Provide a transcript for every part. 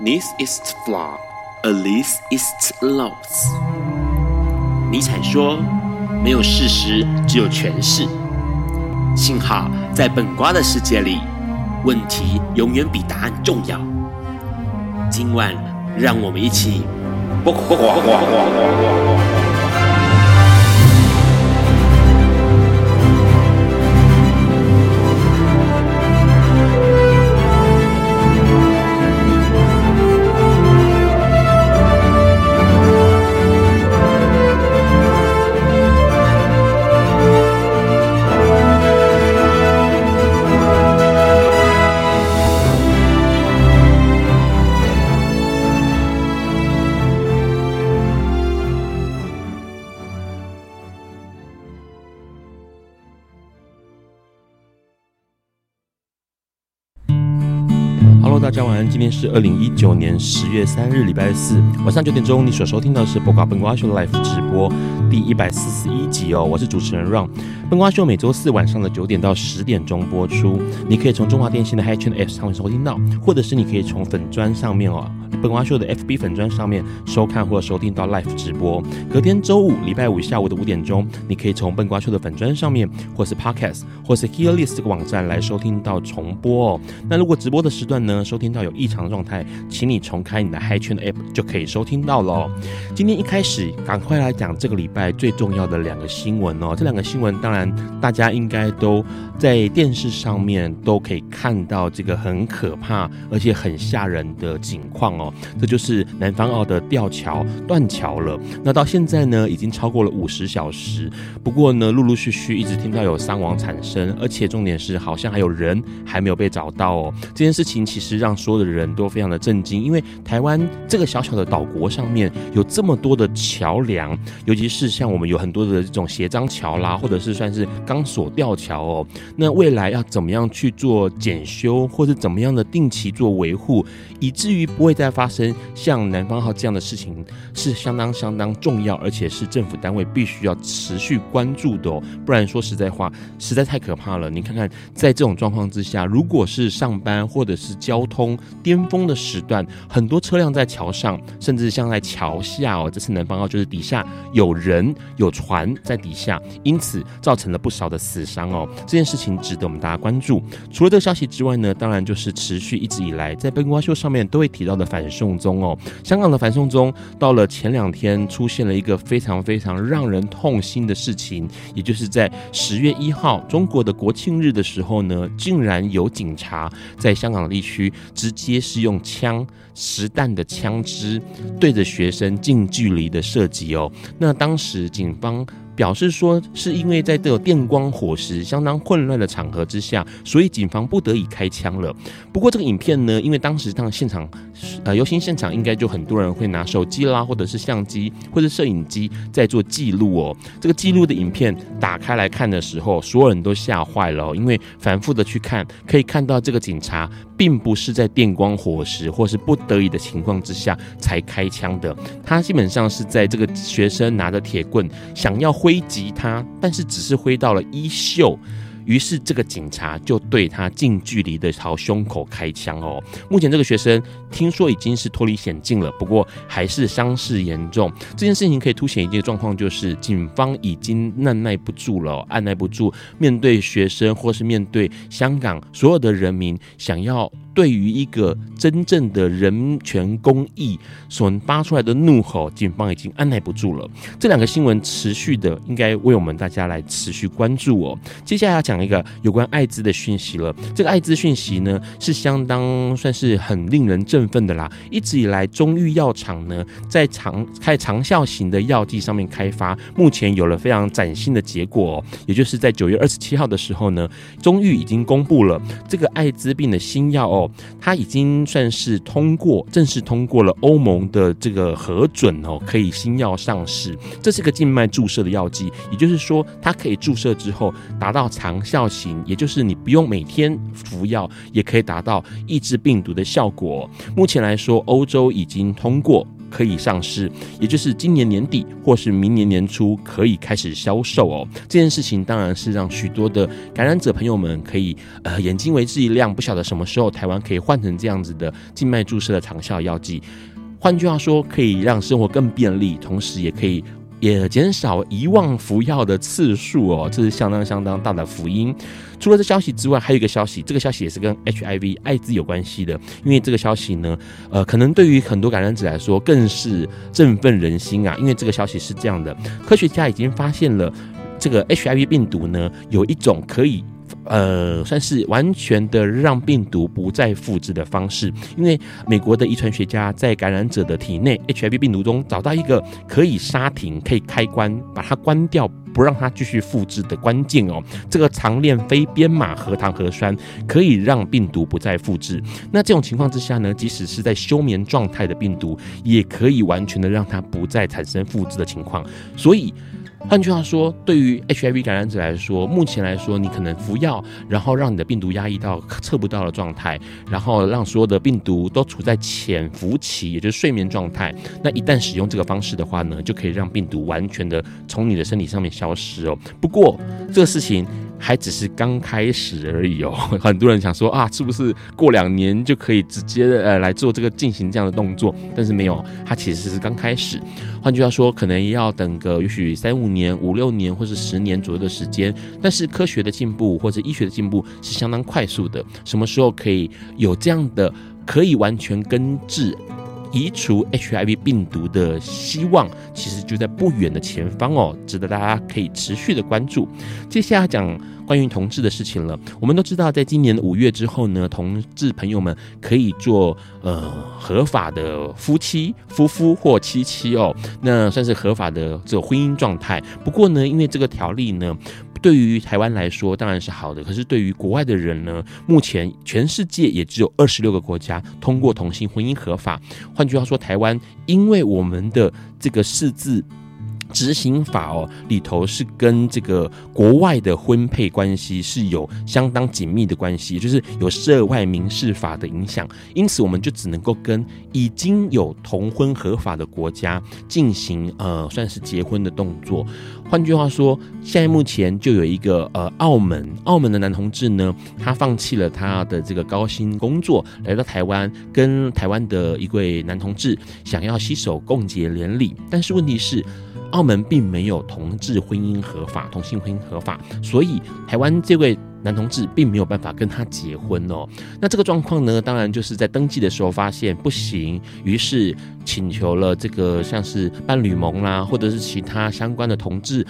This is flawed, at least it's lost。尼采说：“没有事实，只有诠释。”幸好在本瓜的世界里，问题永远比答案重要。今晚，让我们一起。二零一九年十月三日，礼拜四晚上九点钟，你所收听到的是《播瓜笨瓜秀》Live 直播第一百四十一集哦，我是主持人 Ron。笨瓜秀每周四晚上的九点到十点钟播出，你可以从中华电信的 Hi-Chain App 上面收听到，或者是你可以从粉砖上面哦。笨瓜秀的 FB 粉砖上面收看或收听到 Live 直播，隔天周五、礼拜五下午的五点钟，你可以从笨瓜秀的粉砖上面，或是 Podcast，或是 Hearlist 这个网站来收听到重播哦。那如果直播的时段呢，收听到有异常状态，请你重开你的 Hi 圈的 App 就可以收听到喽。今天一开始，赶快来讲这个礼拜最重要的两个新闻哦。这两个新闻，当然大家应该都在电视上面都可以看到这个很可怕而且很吓人的景况哦。这就是南方澳的吊桥断桥了。那到现在呢，已经超过了五十小时。不过呢，陆陆续续一直听到有伤亡产生，而且重点是好像还有人还没有被找到哦。这件事情其实让所有的人都非常的震惊，因为台湾这个小小的岛国上面有这么多的桥梁，尤其是像我们有很多的这种斜张桥啦，或者是算是钢索吊桥哦。那未来要怎么样去做检修，或者怎么样的定期做维护，以至于不会再发生像南方号这样的事情，是相当相当重要，而且是政府单位必须要持续关注的哦。不然说实在话，实在太可怕了。你看看，在这种状况之下，如果是上班或者是交通巅峰的时段，很多车辆在桥上，甚至像在桥下哦。这次南方号就是底下有人有船在底下，因此造成了不少的死伤哦。这件事情值得我们大家关注。除了这个消息之外呢，当然就是持续一直以来在笨瓜秀上面都会提到的反送中哦。香港的反送中到了前两天出现了一个非常非常让人痛心的事情，也就是在十月一号中国的国庆日的时候呢，竟然有警察在香港地区直接是用枪实弹的枪支对着学生近距离的射击哦。那当时警方。表示说，是因为在这个电光火石、相当混乱的场合之下，所以警方不得已开枪了。不过这个影片呢，因为当时当现场，呃，游行现场应该就很多人会拿手机啦，或者是相机或者摄影机在做记录哦。这个记录的影片打开来看的时候，所有人都吓坏了，因为反复的去看，可以看到这个警察并不是在电光火石或是不得已的情况之下才开枪的，他基本上是在这个学生拿着铁棍想要挥。击他，但是只是挥到了衣袖，于是这个警察就对他近距离的朝胸口开枪哦。目前这个学生听说已经是脱离险境了，不过还是伤势严重。这件事情可以凸显一个状况，就是警方已经按耐不住了，按耐不住面对学生或是面对香港所有的人民想要。对于一个真正的人权公益所发出来的怒吼，警方已经按耐不住了。这两个新闻持续的，应该为我们大家来持续关注哦。接下来要讲一个有关艾滋的讯息了。这个艾滋讯息呢，是相当算是很令人振奋的啦。一直以来，中裕药厂呢，在长开长效型的药剂上面开发，目前有了非常崭新的结果哦。也就是在九月二十七号的时候呢，中裕已经公布了这个艾滋病的新药哦。它已经算是通过，正式通过了欧盟的这个核准哦，可以新药上市。这是个静脉注射的药剂，也就是说，它可以注射之后达到长长效型，也就是你不用每天服药，也可以达到抑制病毒的效果。目前来说，欧洲已经通过。可以上市，也就是今年年底或是明年年初可以开始销售哦。这件事情当然是让许多的感染者朋友们可以呃眼睛为之一亮，不晓得什么时候台湾可以换成这样子的静脉注射的长效药剂。换句话说，可以让生活更便利，同时也可以。也减少遗忘服药的次数哦，这是相当相当大的福音。除了这消息之外，还有一个消息，这个消息也是跟 HIV 艾滋有关系的。因为这个消息呢，呃，可能对于很多感染者来说更是振奋人心啊。因为这个消息是这样的，科学家已经发现了这个 HIV 病毒呢，有一种可以。呃，算是完全的让病毒不再复制的方式，因为美国的遗传学家在感染者的体内 HIV 病毒中找到一个可以刹停、可以开关把它关掉，不让它继续复制的关键哦。这个长链非编码核糖核酸可以让病毒不再复制。那这种情况之下呢，即使是在休眠状态的病毒，也可以完全的让它不再产生复制的情况。所以。换句话说，对于 HIV 感染者来说，目前来说，你可能服药，然后让你的病毒压抑到测不到的状态，然后让所有的病毒都处在潜伏期，也就是睡眠状态。那一旦使用这个方式的话呢，就可以让病毒完全的从你的身体上面消失哦。不过这个事情。还只是刚开始而已哦，很多人想说啊，是不是过两年就可以直接呃来做这个进行这样的动作？但是没有，它其实是刚开始。换句话说，可能要等个也许三五年、五六年或是十年左右的时间。但是科学的进步或者医学的进步是相当快速的。什么时候可以有这样的可以完全根治？移除 HIV 病毒的希望，其实就在不远的前方哦，值得大家可以持续的关注。接下来讲关于同志的事情了。我们都知道，在今年五月之后呢，同志朋友们可以做呃合法的夫妻、夫夫或妻妻哦，那算是合法的这个婚姻状态。不过呢，因为这个条例呢。对于台湾来说当然是好的，可是对于国外的人呢，目前全世界也只有二十六个国家通过同性婚姻合法。换句话说，台湾因为我们的这个释字。执行法哦，里头是跟这个国外的婚配关系是有相当紧密的关系，就是有涉外民事法的影响，因此我们就只能够跟已经有同婚合法的国家进行呃算是结婚的动作。换句话说，现在目前就有一个呃澳门澳门的男同志呢，他放弃了他的这个高薪工作，来到台湾跟台湾的一位男同志想要携手共结连理，但是问题是。澳门并没有同志婚姻合法，同性婚姻合法，所以台湾这位男同志并没有办法跟他结婚哦。那这个状况呢，当然就是在登记的时候发现不行，于是请求了这个像是伴侣盟啦，或者是其他相关的同志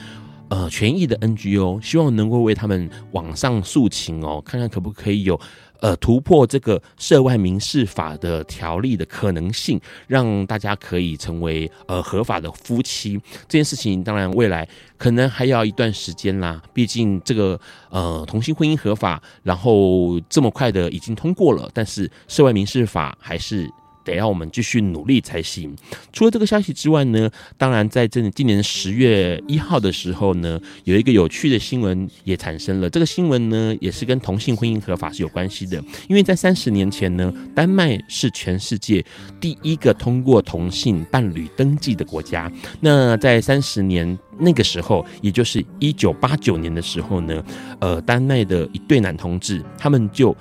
呃权益的 NGO，希望能够为他们网上诉请哦，看看可不可以有。呃，突破这个涉外民事法的条例的可能性，让大家可以成为呃合法的夫妻。这件事情当然未来可能还要一段时间啦，毕竟这个呃同性婚姻合法，然后这么快的已经通过了，但是涉外民事法还是。得要我们继续努力才行。除了这个消息之外呢，当然在这今年十月一号的时候呢，有一个有趣的新闻也产生了。这个新闻呢，也是跟同性婚姻合法是有关系的。因为在三十年前呢，丹麦是全世界第一个通过同性伴侣登记的国家。那在三十年那个时候，也就是一九八九年的时候呢，呃，丹麦的一对男同志，他们就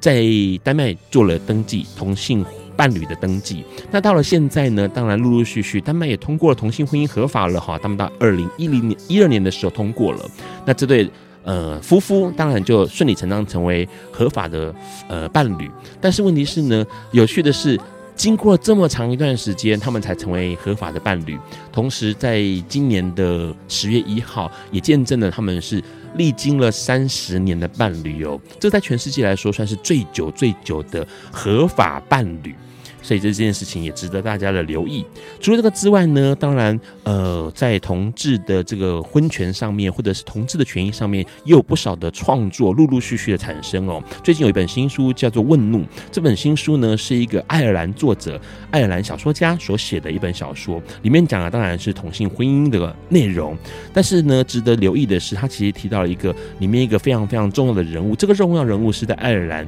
在丹麦做了登记同性。伴侣的登记，那到了现在呢？当然，陆陆续续，丹麦也通过了同性婚姻合法了哈。他们到二零一零年、一二年的时候通过了，那这对呃夫妇当然就顺理成章成为合法的呃伴侣。但是问题是呢，有趣的是，经过这么长一段时间，他们才成为合法的伴侣。同时，在今年的十月一号，也见证了他们是。历经了三十年的伴侣哦，这在全世界来说算是最久最久的合法伴侣。所以这件事情也值得大家的留意。除了这个之外呢，当然，呃，在同志的这个婚权上面，或者是同志的权益上面，也有不少的创作陆陆续续的产生哦。最近有一本新书叫做《问怒》，这本新书呢是一个爱尔兰作者、爱尔兰小说家所写的一本小说，里面讲的当然是同性婚姻的内容。但是呢，值得留意的是，他其实提到了一个里面一个非常非常重要的人物，这个重要人物是在爱尔兰。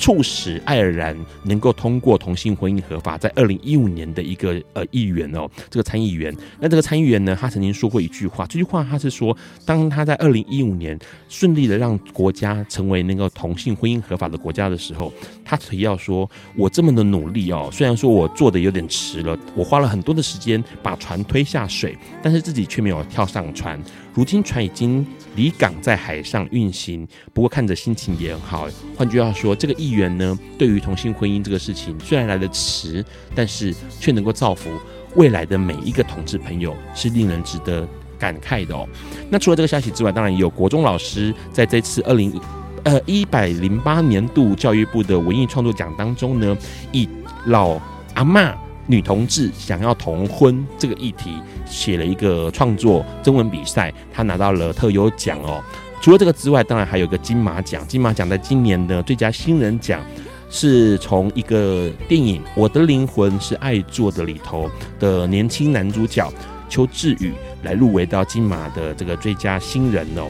促使爱尔兰能够通过同性婚姻合法，在二零一五年的一个呃议员哦，这个参议员，那这个参议员呢，他曾经说过一句话，这句话他是说，当他在二零一五年顺利的让国家成为那个同性婚姻合法的国家的时候，他提要说，我这么的努力哦，虽然说我做的有点迟了，我花了很多的时间把船推下水，但是自己却没有跳上船。如今船已经离港，在海上运行。不过看着心情也很好。换句话说，这个议员呢，对于同性婚姻这个事情，虽然来得迟，但是却能够造福未来的每一个同志朋友，是令人值得感慨的哦。那除了这个消息之外，当然也有国中老师在这次二零呃一百零八年度教育部的文艺创作奖当中呢，以老阿妈。女同志想要同婚这个议题，写了一个创作征文比赛，她拿到了特优奖哦。除了这个之外，当然还有一个金马奖。金马奖在今年的最佳新人奖，是从一个电影《我的灵魂是爱做的》里头的年轻男主角邱志宇来入围到金马的这个最佳新人哦。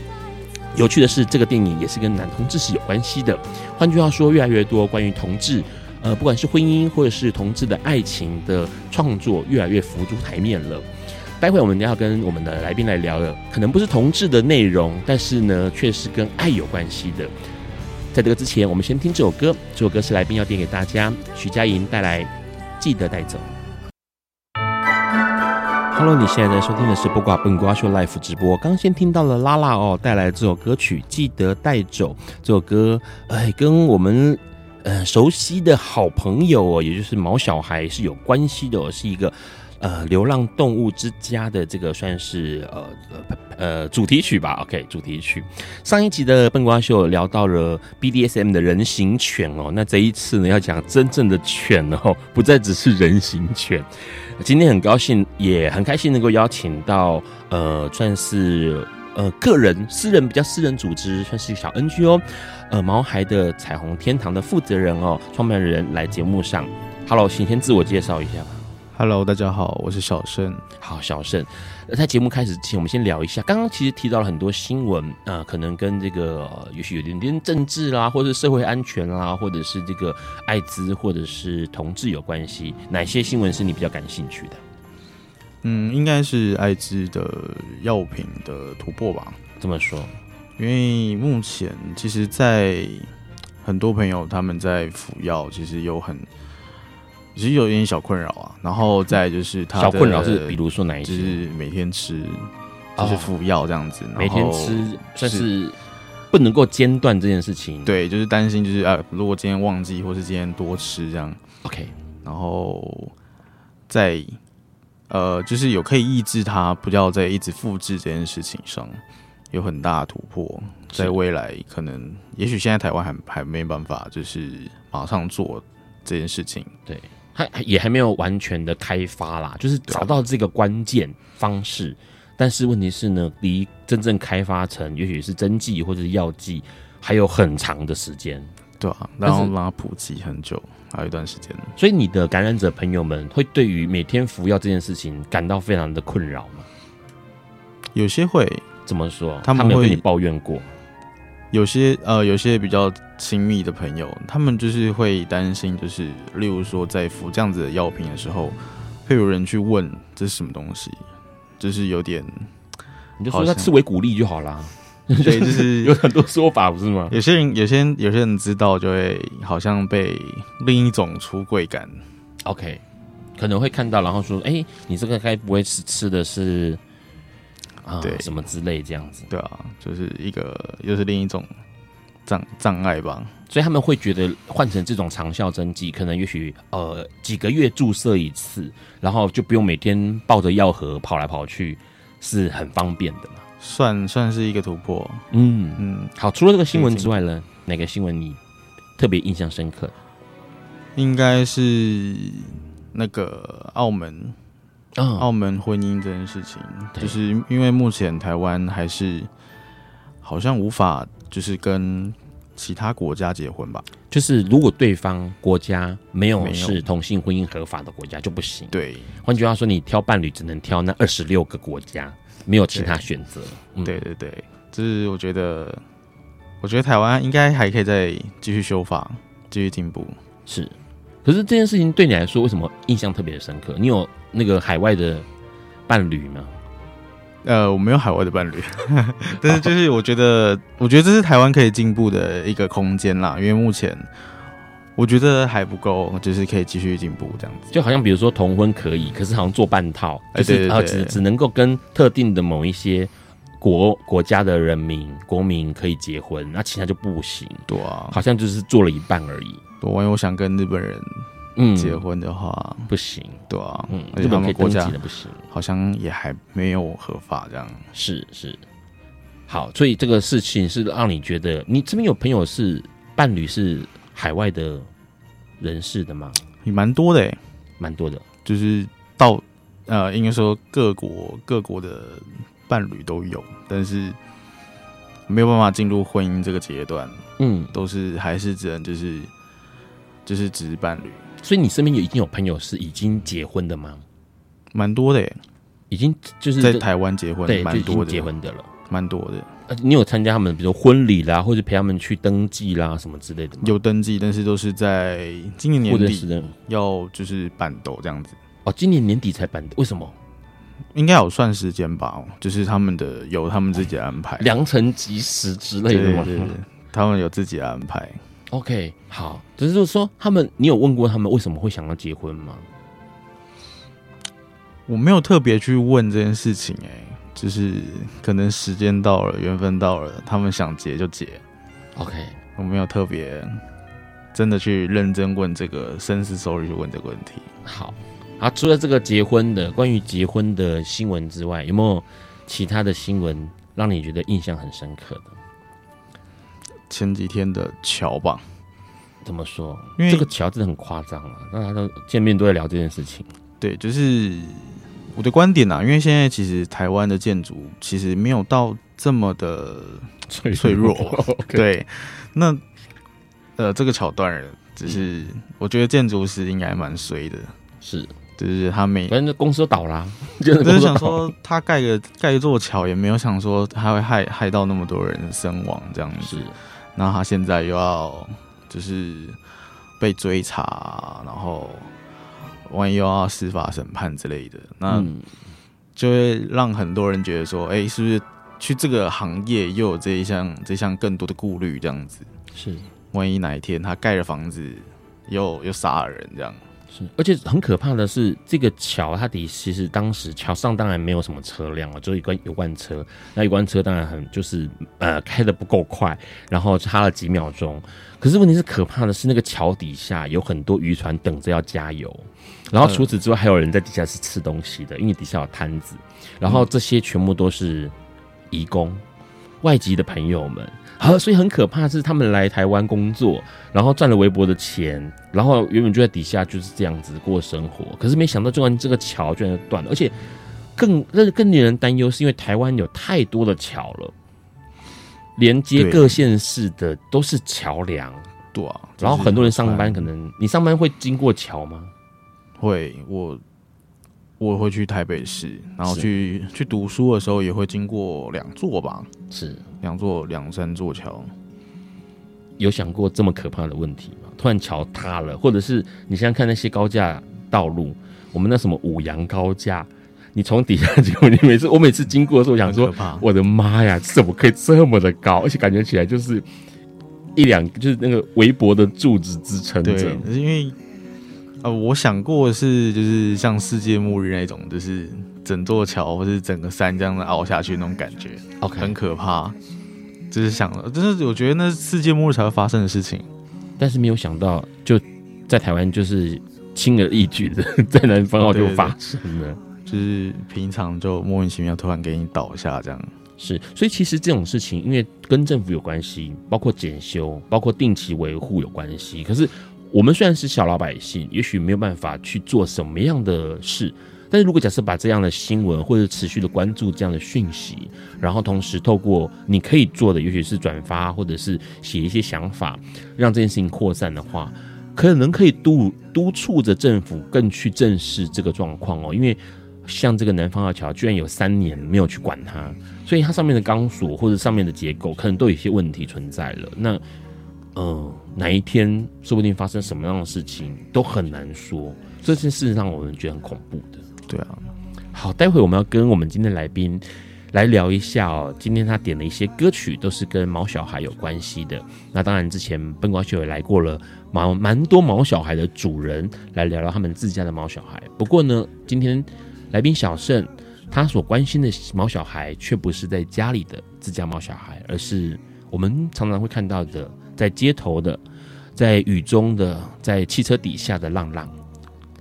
有趣的是，这个电影也是跟男同志是有关系的。换句话说，越来越多关于同志。呃，不管是婚姻或者是同志的爱情的创作，越来越浮出台面了。待会我们要跟我们的来宾来聊的，可能不是同志的内容，但是呢，却是跟爱有关系的。在这个之前，我们先听这首歌，这首歌是来宾要点给大家，徐佳莹带来《记得带走》。Hello，你现在在收听的是不挂笨瓜秀 life 直播。刚先听到了拉拉哦带来这首歌曲《记得带走》，这首歌哎跟我们。呃，熟悉的好朋友哦，也就是毛小孩是有关系的哦，是一个呃流浪动物之家的这个算是呃呃呃主题曲吧？OK，主题曲。上一集的笨瓜秀聊到了 BDSM 的人形犬哦，那这一次呢要讲真正的犬哦，不再只是人形犬。今天很高兴，也很开心能够邀请到呃算是。呃，个人、私人比较私人组织，算是一个小 NGO 哦。呃，毛孩的彩虹天堂的负责人哦，创办人来节目上。Hello，请先自我介绍一下吧。Hello，大家好，我是小盛。好，小胜。在节目开始之前，我们先聊一下。刚刚其实提到了很多新闻，呃，可能跟这个、呃、也许有点点政治啦，或者是社会安全啦，或者是这个艾滋，或者是同志有关系。哪些新闻是你比较感兴趣的？嗯，应该是艾滋的药品的突破吧。这么说，因为目前其实，在很多朋友他们在服药，其实有很其实有一点小困扰啊。然后再就是他的小困扰是，比如说哪一些？就是每天吃，就是服药这样子，哦、每天吃，算是不能够间断这件事情。对，就是担心，就是啊，如果今天忘记，或是今天多吃这样。OK，然后再。呃，就是有可以抑制它，不要再一直复制这件事情上有很大的突破，在未来可能，也许现在台湾还还没办法，就是马上做这件事情。对，它也还没有完全的开发啦，就是找到这个关键方式。但是问题是呢，离真正开发成，也许是针剂或者是药剂，还有很长的时间。对啊，然后让它普及很久。还有一段时间，所以你的感染者朋友们会对于每天服药这件事情感到非常的困扰吗？有些会，怎么说？他们会跟你抱怨过？有些呃，有些比较亲密的朋友，他们就是会担心，就是例如说在服这样子的药品的时候，会有人去问这是什么东西，就是有点，你就说他吃维骨力就好了。对，就是 有很多说法，不是吗？有些人，有些人，有些人知道，就会好像被另一种出柜感。OK，可能会看到，然后说：“哎、欸，你这个该不会是吃的是啊，对，什么之类这样子？”对啊，就是一个又是另一种障障碍吧。所以他们会觉得换成这种长效针剂，可能也许呃几个月注射一次，然后就不用每天抱着药盒跑来跑去，是很方便的嘛。算算是一个突破，嗯嗯，好。除了这个新闻之外呢，哪个新闻你特别印象深刻？应该是那个澳门，哦、澳门婚姻这件事情，就是因为目前台湾还是好像无法就是跟其他国家结婚吧？就是如果对方国家没有是同性婚姻合法的国家就不行。对，换句话说，你挑伴侣只能挑那二十六个国家。没有其他选择。对，嗯、对对对，就是我觉得，我觉得台湾应该还可以再继续修法。继续进步。是，可是这件事情对你来说，为什么印象特别的深刻？你有那个海外的伴侣吗？呃，我没有海外的伴侣，但是就是我觉得，我觉得这是台湾可以进步的一个空间啦。因为目前我觉得还不够，就是可以继续进步这样子。就好像比如说同婚可以，可是好像做半套，就是、啊，只只能够跟特定的某一些国国家的人民国民可以结婚，那其他就不行。对啊，好像就是做了一半而已。对，因为我想跟日本人。嗯，结婚的话不行，对啊，嗯，而且他们国家的不行，好像也还没有合法这样。是是，好，所以这个事情是让你觉得，你这边有朋友是伴侣是海外的人士的吗？也蛮多的，蛮多的，就是到呃，应该说各国各国的伴侣都有，但是没有办法进入婚姻这个阶段。嗯，都是还是只能就是就是只是伴侣。所以你身边有已经有朋友是已经结婚的吗？蛮多的耶，已经就是在台湾结婚，对，蛮多结婚的了，蛮多的。呃，你有参加他们，比如婚礼啦，或者陪他们去登记啦，什么之类的吗？有登记，但是都是在今年年底要就是办斗这样子。哦，今年年底才办，为什么？应该有算时间吧，就是他们的有他们自己的安排，良辰吉时之类的吗？对，对，对，他们有自己的安排。OK，好，只是就是说，他们，你有问过他们为什么会想要结婚吗？我没有特别去问这件事情，哎，就是可能时间到了，缘分到了，他们想结就结。OK，我没有特别真的去认真问这个，深思熟虑去问这个问题。好，啊，除了这个结婚的关于结婚的新闻之外，有没有其他的新闻让你觉得印象很深刻的？前几天的桥吧，怎么说？因为这个桥真的很夸张啊！大家都见面都在聊这件事情。对，就是我的观点啊。因为现在其实台湾的建筑其实没有到这么的脆脆弱。对，那呃，这个桥段只是我觉得建筑师应该蛮衰的。是，就是他每反正公司都倒了，就是想说他盖个盖一座桥，也没有想说他会害害到那么多人身亡这样子。那他现在又要就是被追查，然后万一又要司法审判之类的，那就会让很多人觉得说，哎、欸，是不是去这个行业又有这一项这项更多的顾虑？这样子是，万一哪一天他盖了房子又又杀了人，这样。是，而且很可怕的是，这个桥它底其实当时桥上当然没有什么车辆啊，就有一关有关车，那有关车当然很就是呃开的不够快，然后差了几秒钟。可是问题是可怕的是，那个桥底下有很多渔船等着要加油，然后除此之外还有人在底下是吃东西的，因为底下有摊子，然后这些全部都是移工，外籍的朋友们。好，所以很可怕的是他们来台湾工作，然后赚了微薄的钱，然后原本就在底下就是这样子过生活。可是没想到，突然这个桥居然就断了，而且更更令人担忧，是因为台湾有太多的桥了，连接各县市的都是桥梁。对啊，然后很多人上班，可能你上班会经过桥吗？会，我我会去台北市，然后去去读书的时候也会经过两座吧，是。两座两三座桥，有想过这么可怕的问题吗？突然桥塌了，或者是你现在看那些高架道路，我们那什么五羊高架，你从底下经过，你每次我每次经过的时候，想说，我的妈呀，怎么可以这么的高？而且感觉起来就是一两，就是那个围脖的柱子支撑着。对，因为呃，我想过的是，就是像世界末日那种，就是。整座桥或是整个山这样子凹下去那种感觉，OK，很可怕。就是想了，就是我觉得那是世界末日才会发生的事情，但是没有想到，就在台湾就是轻而易举的，在南方澳就发生了，就是平常就莫名其妙突然给你倒下这样。是，所以其实这种事情，因为跟政府有关系，包括检修，包括定期维护有关系。可是我们虽然是小老百姓，也许没有办法去做什么样的事。但是如果假设把这样的新闻或者持续的关注这样的讯息，然后同时透过你可以做的，也许是转发或者是写一些想法，让这件事情扩散的话，可能可以督督促着政府更去正视这个状况哦。因为像这个南方二桥，居然有三年没有去管它，所以它上面的钢索或者上面的结构可能都有一些问题存在了。那呃，哪一天说不定发生什么样的事情都很难说，这件事让我们觉得很恐怖的。对啊，好，待会我们要跟我们今天来宾来聊一下哦。今天他点了一些歌曲，都是跟毛小孩有关系的。那当然，之前笨瓜秀也来过了，毛蛮多毛小孩的主人来聊聊他们自家的毛小孩。不过呢，今天来宾小盛他所关心的毛小孩，却不是在家里的自家毛小孩，而是我们常常会看到的，在街头的，在雨中的，在汽车底下的浪浪。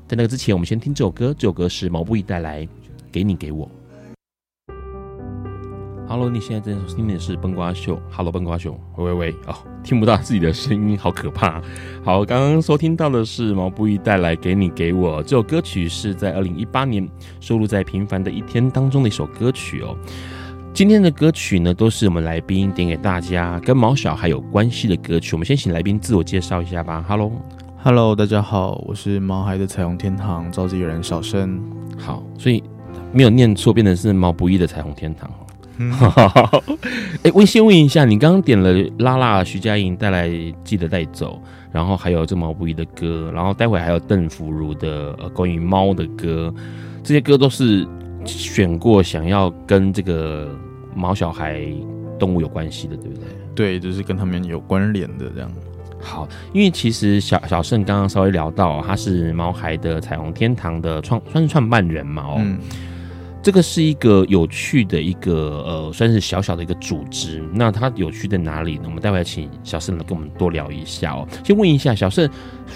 在那个之前，我们先听这首歌。这首歌是毛不易带来《给你给我》。Hello，你现在正在听的是笨瓜秀。Hello，笨瓜秀。喂喂喂，哦，听不到自己的声音，好可怕。好，刚刚收听到的是毛不易带来《给你给我》这首歌曲，是在二零一八年收录在《平凡的一天》当中的一首歌曲哦。今天的歌曲呢，都是我们来宾点给大家跟毛小孩有关系的歌曲。我们先请来宾自我介绍一下吧。Hello。Hello，大家好，我是毛孩的彩虹天堂召集人小生。好，所以没有念错，变成是毛不易的彩虹天堂。嗯，哎，我先问一下，你刚刚点了拉拉徐佳莹带来《记得带走》，然后还有这毛不易的歌，然后待会还有邓福如的呃关于猫的歌，这些歌都是选过想要跟这个毛小孩动物有关系的，对不对？对，就是跟他们有关联的这样。好，因为其实小小盛刚刚稍微聊到，他是毛孩的彩虹天堂的创，算是创办人嘛。哦，嗯，这个是一个有趣的一个呃，算是小小的一个组织。那它有趣在哪里呢？我们待会请小盛来跟我们多聊一下哦。先问一下小盛，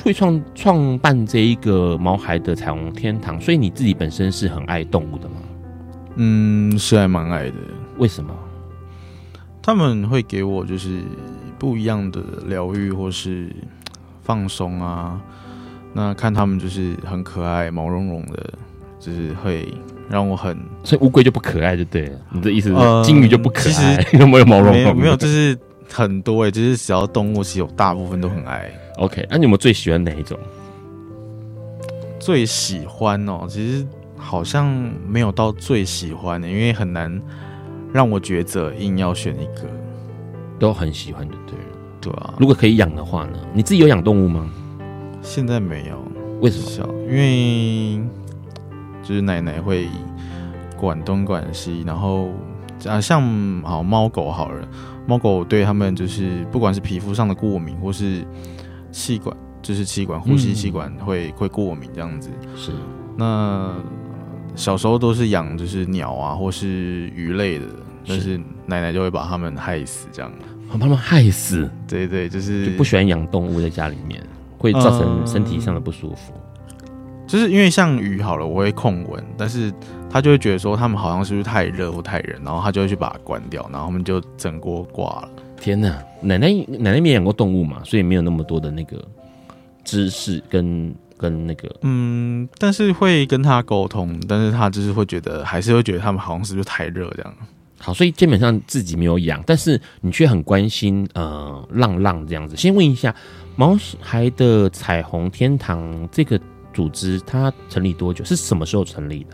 会创创办这一个毛孩的彩虹天堂，所以你自己本身是很爱动物的吗？嗯，是还蛮爱的。为什么？他们会给我就是。不一样的疗愈或是 放松啊，那看他们就是很可爱，毛茸茸的，就是会让我很。所以乌龟就不可爱就对了，你的意思是金鱼就不可爱？呃、有没有毛茸茸？没有，没有，就是很多哎、欸，就是只要动物，其实有大部分都很爱。OK，那、啊、你有没有最喜欢哪一种？最喜欢哦，其实好像没有到最喜欢的，因为很难让我抉择，硬要选一个。都很喜欢的，对对啊。如果可以养的话呢？你自己有养动物吗？现在没有。为什么？因为就是奶奶会管东管西，然后啊，像好猫狗好了，猫狗对他们就是不管是皮肤上的过敏，或是气管，就是气管、呼吸气管会、嗯、会过敏这样子。是。那小时候都是养就是鸟啊，或是鱼类的。但是奶奶就会把它们害死，这样，把它们害死。对对，就是就不喜欢养动物在家里面，会造成身体上的不舒服。呃、就是因为像鱼好了，我会控温，但是他就会觉得说他们好像是不是太热或太热，然后他就会去把它关掉，然后他们就整锅挂了。天哪，奶奶奶奶没养过动物嘛，所以没有那么多的那个知识跟跟那个嗯，但是会跟他沟通，但是他就是会觉得还是会觉得他们好像是不是太热这样。好，所以基本上自己没有养，但是你却很关心呃浪浪这样子。先问一下，毛孩的彩虹天堂这个组织它成立多久？是什么时候成立的？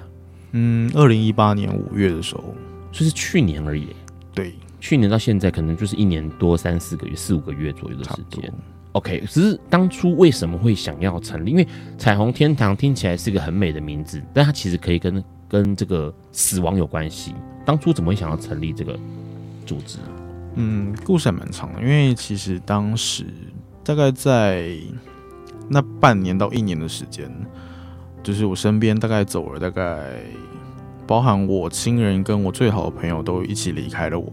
嗯，二零一八年五月的时候，所以是去年而已。对，去年到现在可能就是一年多三四个月，四五个月左右的时间。OK，只是当初为什么会想要成立？因为彩虹天堂听起来是个很美的名字，但它其实可以跟跟这个死亡有关系。当初怎么会想要成立这个组织？嗯，故事还蛮长的，因为其实当时大概在那半年到一年的时间，就是我身边大概走了大概，包含我亲人跟我最好的朋友都一起离开了我。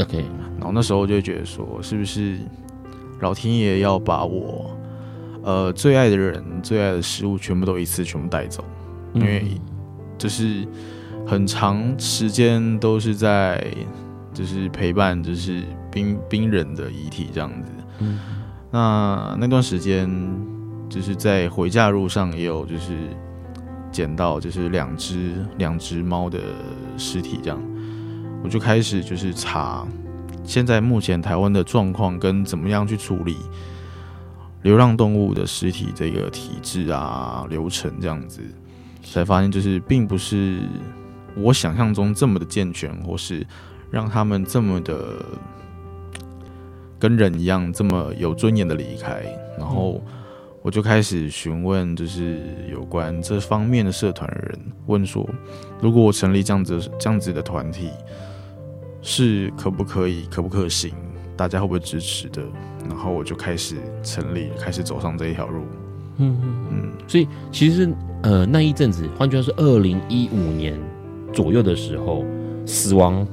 OK，然后那时候就会觉得说，是不是老天爷要把我呃最爱的人、最爱的食物全部都一次全部带走？因为就是。很长时间都是在，就是陪伴，就是冰冰人的遗体这样子。嗯，那那段时间，就是在回家路上也有，就是捡到就是两只两只猫的尸体这样。我就开始就是查现在目前台湾的状况跟怎么样去处理流浪动物的尸体这个体制啊流程这样子，才发现就是并不是。我想象中这么的健全，或是让他们这么的跟人一样这么有尊严的离开，然后我就开始询问，就是有关这方面的社团的人，问说，如果我成立这样子这样子的团体，是可不可以，可不可行，大家会不会支持的？然后我就开始成立，开始走上这一条路。嗯嗯嗯。所以其实呃那一阵子，换句话说，二零一五年左右的时候，死亡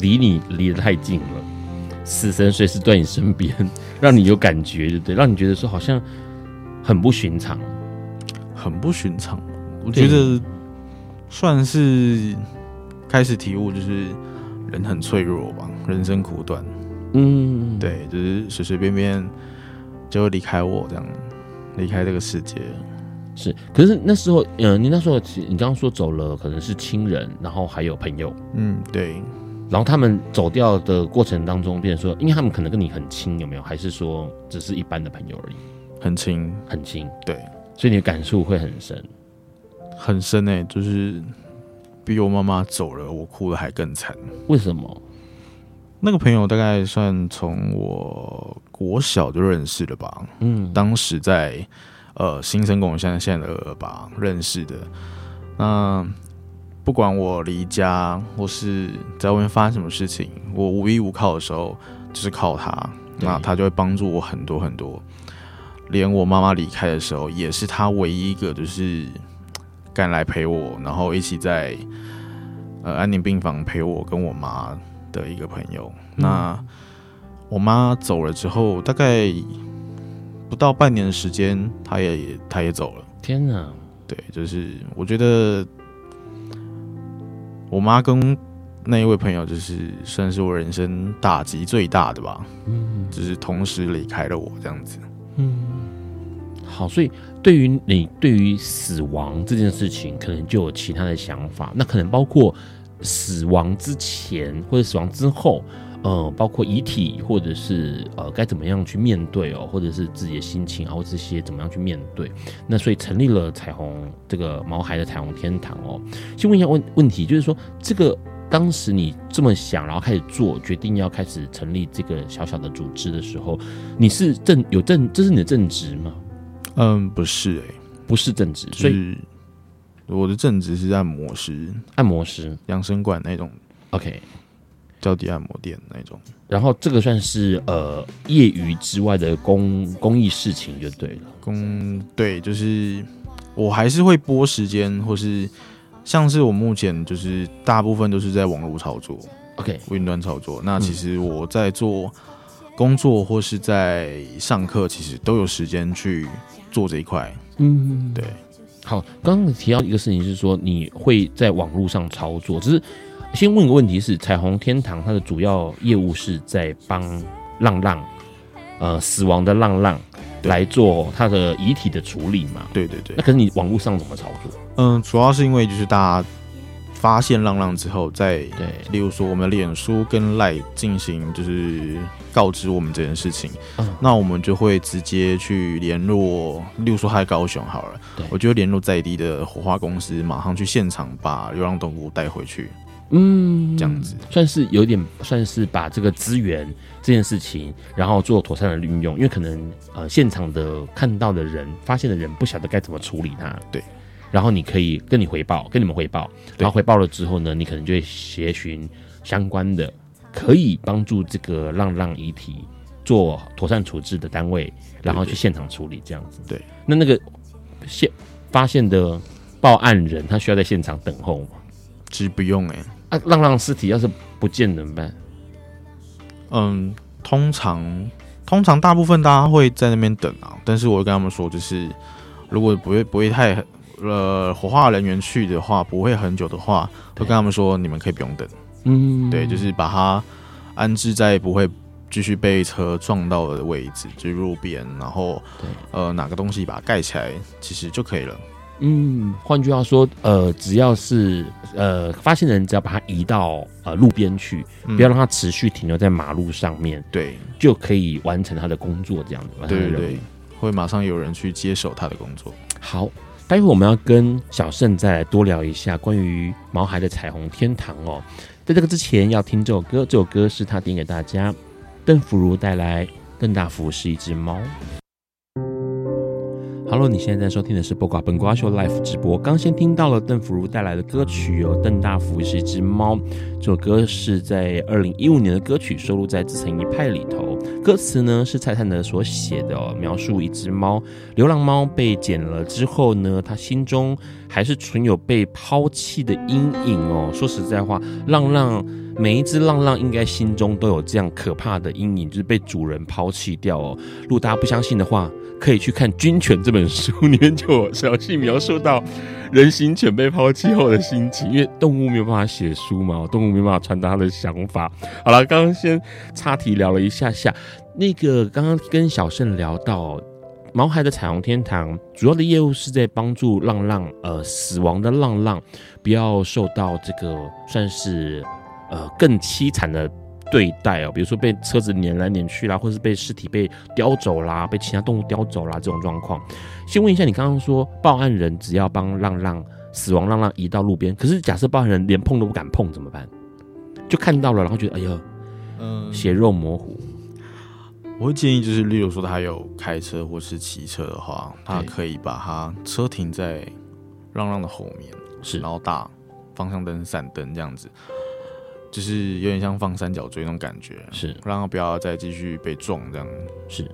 离你离得太近了。死神随时在你身边，让你有感觉，对不对？让你觉得说好像很不寻常，很不寻常。我觉得算是开始体悟，就是人很脆弱吧，人生苦短。嗯，对，就是随随便便就会离开我这样，离开这个世界。是，可是那时候，嗯、呃，你那时候，你刚刚说走了，可能是亲人，然后还有朋友。嗯，对。然后他们走掉的过程当中，变成说，因为他们可能跟你很亲，有没有？还是说只是一般的朋友而已？很亲，很亲。对，所以你的感触会很深，很深诶、欸，就是比我妈妈走了，我哭的还更惨。为什么？那个朋友大概算从我国小就认识了吧？嗯，当时在呃新生公现在现在的二二八认识的，那。不管我离家或是在外面发生什么事情，我无依无靠的时候，就是靠他，那他就会帮助我很多很多。连我妈妈离开的时候，也是他唯一一个就是赶来陪我，然后一起在呃安宁病房陪我跟我妈的一个朋友。嗯、那我妈走了之后，大概不到半年的时间，他也他也走了。天哪！对，就是我觉得。我妈跟那一位朋友，就是算是我人生打击最大的吧。嗯，就是同时离开了我这样子。嗯，好，所以对于你对于死亡这件事情，可能就有其他的想法。那可能包括死亡之前或者死亡之后。呃，包括遗体，或者是呃，该怎么样去面对哦，或者是自己的心情啊，或这些怎么样去面对？那所以成立了彩虹这个毛孩的彩虹天堂哦。先问一下问问题，就是说这个当时你这么想，然后开始做决定要开始成立这个小小的组织的时候，你是正有正，这是你的正职吗？嗯，不是哎、欸，不是正职，所以我的正职是按摩师，按摩师、养生馆那种。OK。脚底按摩店那种，然后这个算是呃业余之外的公公益事情就对了。公对，就是我还是会拨时间，或是像是我目前就是大部分都是在网络操作，OK，云端操作。那其实我在做工作或是在上课，其实都有时间去做这一块。嗯，对。好，刚刚你提到一个事情是说你会在网络上操作，只是。先问一个问题是：彩虹天堂它的主要业务是在帮浪浪，呃，死亡的浪浪来做他的遗体的处理嘛？对对对。那可是你网络上怎么操作？嗯，主要是因为就是大家发现浪浪之后，再对，例如说我们的脸书跟 LINE 进行就是告知我们这件事情，嗯，那我们就会直接去联络，例如说他在高雄好了，对，我就会联络在地的火化公司，马上去现场把流浪动物带回去。嗯，这样子。算是有点算是把这个资源这件事情，然后做妥善的运用，因为可能呃现场的看到的人、发现的人不晓得该怎么处理它，对。然后你可以跟你回报，跟你们回报，然后回报了之后呢，你可能就会协寻相关的可以帮助这个浪浪遗体做妥善处置的单位，然后去现场处理这样子。对，那那个现发现的报案人，他需要在现场等候吗？其实不用哎、欸。啊，浪浪尸体要是不见怎么办？嗯，通常通常大部分大家会在那边等啊，但是我会跟他们说，就是如果不会不会太呃火化人员去的话，不会很久的话，都跟他们说，你们可以不用等。嗯，对，就是把它安置在不会继续被车撞到的位置，就是路边，然后呃哪个东西把它盖起来，其实就可以了。嗯，换句话说，呃，只要是呃发现人，只要把它移到呃路边去，不要让它持续停留在马路上面，对，就可以完成他的工作，这样子。对对对，会马上有人去接手他的工作。好，待会我们要跟小盛再来多聊一下关于毛孩的彩虹天堂哦。在这个之前，要听这首歌，这首歌是他点给大家，邓福如带来邓大福是一只猫。Hello，你现在在收听的是《播瓜本瓜秀》Live 直播。刚先听到了邓福如带来的歌曲，有《邓大福是一只猫》。这首歌是在二零一五年的歌曲，收录在《自成一派》里头。歌词呢是蔡灿德所写的，描述一只猫，流浪猫被捡了之后呢，他心中还是存有被抛弃的阴影哦。说实在话，浪浪每一只浪浪应该心中都有这样可怕的阴影，就是被主人抛弃掉哦。如果大家不相信的话，可以去看《军犬》这本书，里面就有详细描述到人形犬被抛弃后的心情。因为动物没有办法写书嘛，动物没有办法传达他的想法。好了，刚刚先插题聊了一下下，那个刚刚跟小盛聊到毛孩的彩虹天堂，主要的业务是在帮助浪浪，呃，死亡的浪浪不要受到这个算是呃更凄惨的。对待哦，比如说被车子碾来碾去啦，或是被尸体被叼走啦，被其他动物叼走啦，这种状况。先问一下，你刚刚说报案人只要帮浪浪死亡浪浪移到路边，可是假设报案人连碰都不敢碰怎么办？就看到了，然后觉得哎呦，嗯，血肉模糊。我会建议就是，例如说他有开车或是骑车的话，他可以把他车停在浪浪的后面，是，然后打方向灯、闪灯这样子。就是有点像放三角锥那种感觉，是让他不要再继续被撞这样。是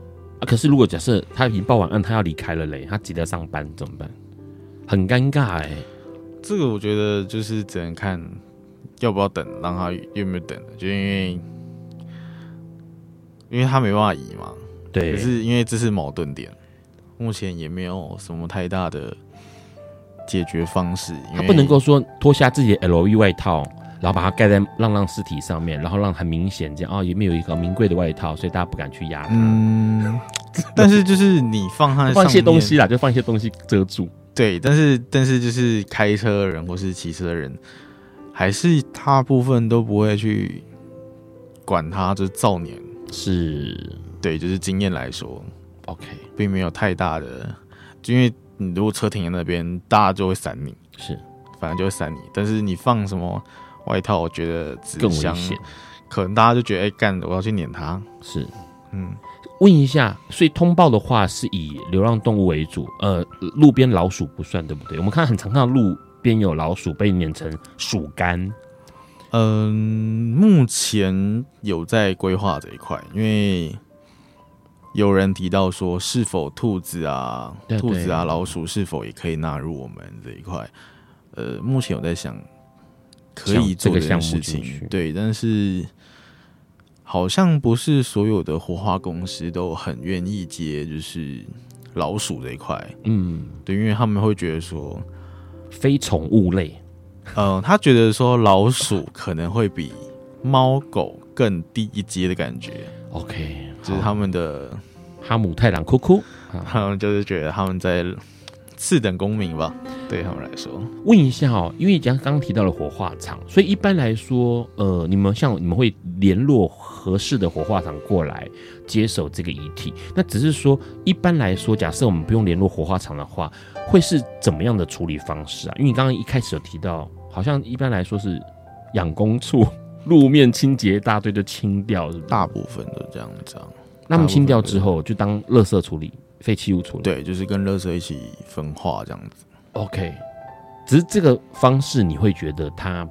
啊，可是如果假设他已经报完案，他要离开了嘞，他急着上班怎么办？很尴尬哎、欸。这个我觉得就是只能看要不要等，让他有没有等，就因为因为他没办法移嘛。对。可是因为这是矛盾点，目前也没有什么太大的解决方式。他不能够说脱下自己的 LV 外套。然后把它盖在浪浪尸体上面，然后让很明显这样哦，里面有一个名贵的外套，所以大家不敢去压它。嗯，但是就是你放它放一些东西啦，就放一些东西遮住。对，但是但是就是开车的人或是骑车的人，还是大部分都不会去管它，就是造年。是，对，就是经验来说，OK，并没有太大的，就因为你如果车停在那边，大家就会闪你，是，反正就会闪你。但是你放什么？外套我觉得更危险，可能大家就觉得哎干、欸，我要去撵它。是，嗯，问一下，所以通报的话是以流浪动物为主，呃，路边老鼠不算，对不对？我们看很常看到路边有老鼠被撵成鼠干。嗯，目前有在规划这一块，因为有人提到说，是否兔子啊、兔子啊、老鼠是否也可以纳入我们这一块？呃，目前有在想。可以做这件事情，对，但是好像不是所有的活化公司都很愿意接，就是老鼠这一块，嗯，对，因为他们会觉得说非宠物类，嗯、呃，他觉得说老鼠可能会比猫狗更低一阶的感觉，OK，就是他们的哈姆太郎哭哭，他们就是觉得他们在。次等公民吧，对他们来说。问一下哦，因为刚刚提到了火化场，所以一般来说，呃，你们像你们会联络合适的火化场过来接手这个遗体。那只是说，一般来说，假设我们不用联络火化场的话，会是怎么样的处理方式啊？因为你刚刚一开始有提到，好像一般来说是养工处路面清洁一大队就清掉是是？大部分都这样子啊。那么清掉之后，就当垃圾处理。废弃物处理，对，就是跟垃圾一起分化这样子。OK，只是这个方式你会觉得他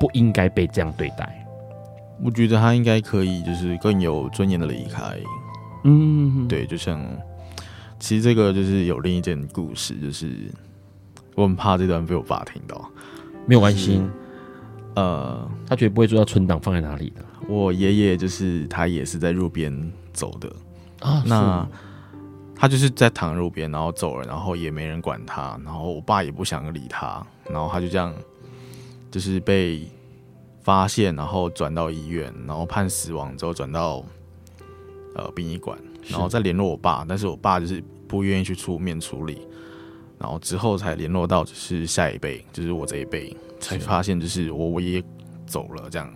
不应该被这样对待？我觉得他应该可以，就是更有尊严的离开。嗯，对，就像其实这个就是有另一件故事，就是我很怕这段被我爸听到，没有关系。就是，呃，他绝对不会知道存档放在哪里的。我爷爷就是他也是在路边走的啊，那。他就是在躺路边，然后走了，然后也没人管他，然后我爸也不想理他，然后他就这样，就是被发现，然后转到医院，然后判死亡之后转到呃殡仪馆，然后再联络我爸，但是。我爸就是。不愿意去出面处理，然后之后才联络到就是。下一辈，就是。我这一辈，才发现就是。我我爷爷走了这样，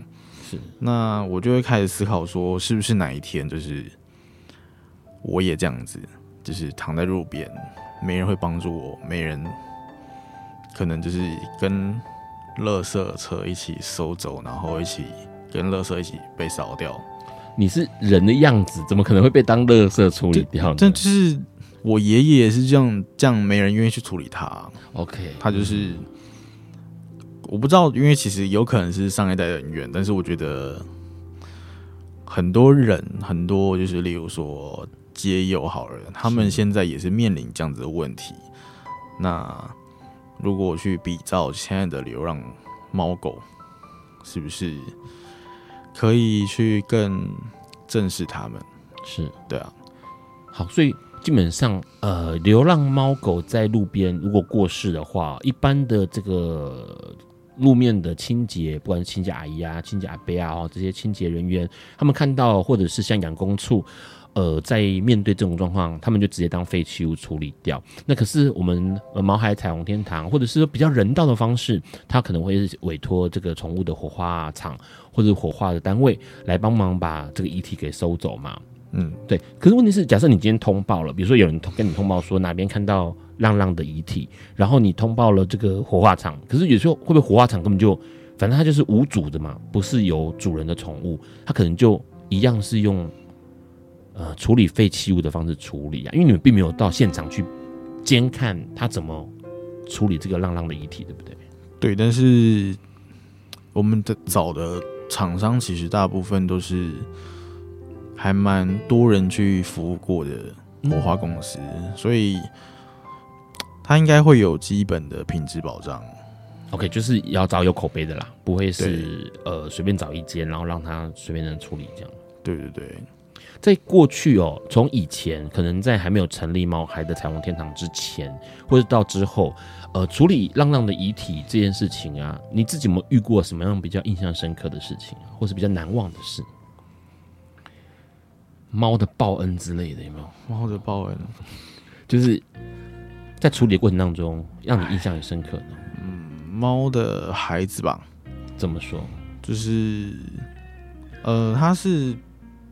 是，那我就会开始思考说，是。不是。哪一天就是。我也这样子。就是躺在路边，没人会帮助我，没人可能就是跟垃圾车一起收走，然后一起跟垃圾一起被烧掉。你是人的样子，怎么可能会被当垃圾处理掉呢？但就是我爷爷也是这样，这样没人愿意去处理他。OK，他就是、嗯、我不知道，因为其实有可能是上一代的人员，但是我觉得很多人很多就是例如说街友好人，他们现在也是面临这样子的问题。那如果去比照现在的流浪猫狗，是不是？可以去更正视他们，是对啊。好，所以基本上，呃，流浪猫狗在路边如果过世的话，一般的这个路面的清洁，不管是清洁阿姨啊、清洁阿伯啊，这些清洁人员，他们看到或者是像养工处。呃，在面对这种状况，他们就直接当废弃物处理掉。那可是我们呃毛海彩虹天堂，或者是说比较人道的方式，他可能会委托这个宠物的火化厂或者火化的单位来帮忙把这个遗体给收走嘛。嗯，对。可是问题是，假设你今天通报了，比如说有人跟你通报说哪边看到浪浪的遗体，然后你通报了这个火化厂，可是有时候会不会火化厂根本就，反正它就是无主的嘛，不是有主人的宠物，它可能就一样是用。呃，处理废弃物的方式处理啊，因为你们并没有到现场去监看他怎么处理这个浪浪的遗体，对不对？对，但是我们的找的厂商其实大部分都是还蛮多人去服务过的火化公司，嗯、所以他应该会有基本的品质保障。OK，就是要找有口碑的啦，不会是呃随便找一间，然后让他随便能处理这样。对对对。在过去哦，从以前可能在还没有成立猫孩的彩虹天堂之前，或者到之后，呃，处理浪浪的遗体这件事情啊，你自己有没有遇过什么样比较印象深刻的事情，或是比较难忘的事？猫的报恩之类的有没有？猫的报恩，就是在处理的过程当中让你印象很深刻的。嗯，猫的孩子吧？怎么说？就是，呃，它是。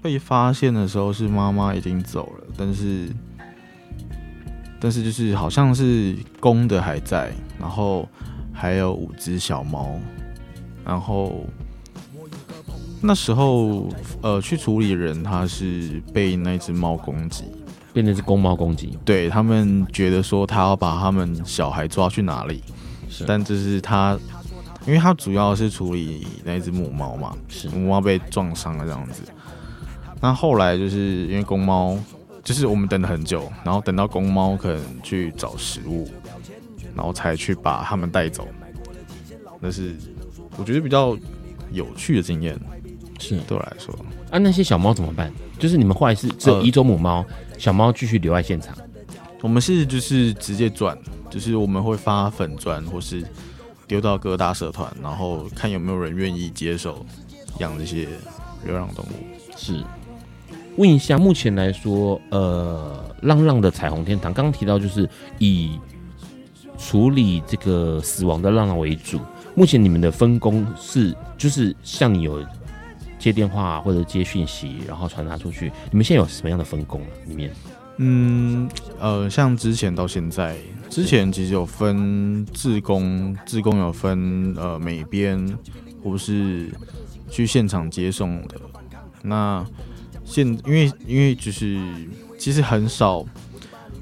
被发现的时候是妈妈已经走了，但是但是就是好像是公的还在，然后还有五只小猫，然后那时候呃去处理人他是被那只猫攻击，被那只公猫攻击，对，他们觉得说他要把他们小孩抓去哪里，是，但这是他，因为他主要是处理那只母猫嘛，是母猫被撞伤了这样子。那后来就是因为公猫，就是我们等了很久，然后等到公猫可能去找食物，然后才去把它们带走。那是我觉得比较有趣的经验，是对我来说。啊，那些小猫怎么办？就是你们后来是只有移走母猫，呃、小猫继续留在现场。我们是就是直接转，就是我们会发粉砖，或是丢到各大社团，然后看有没有人愿意接手养这些流浪动物。是。问一下，目前来说，呃，浪浪的彩虹天堂刚刚提到，就是以处理这个死亡的浪浪为主。目前你们的分工是，就是像有接电话或者接讯息，然后传达出去。你们现在有什么样的分工啊？里面？嗯，呃，像之前到现在，之前其实有分自工，自工有分呃美编或是去现场接送的。那现因为因为就是其实很少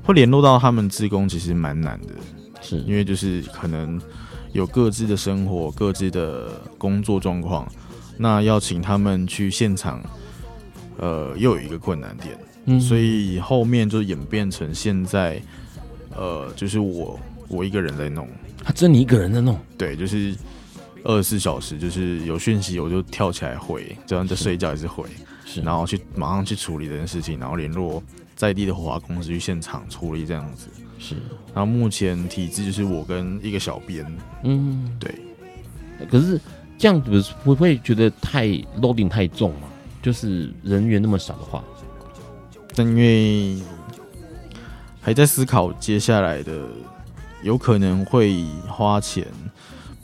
会联络到他们自工，其实蛮难的，是。因为就是可能有各自的生活、各自的工作状况，那要请他们去现场，呃，又有一个困难点，嗯，所以后面就演变成现在，呃，就是我我一个人在弄，他只有你一个人在弄，对，就是二十四小时，就是有讯息我就跳起来回，就算在睡觉也是回。然后去马上去处理这件事情，然后联络在地的火化公司去现场处理这样子。是，然后目前体制就是我跟一个小编。嗯，对。可是这样子不会觉得太 loading 太重吗？就是人员那么少的话。但因为还在思考接下来的，有可能会花钱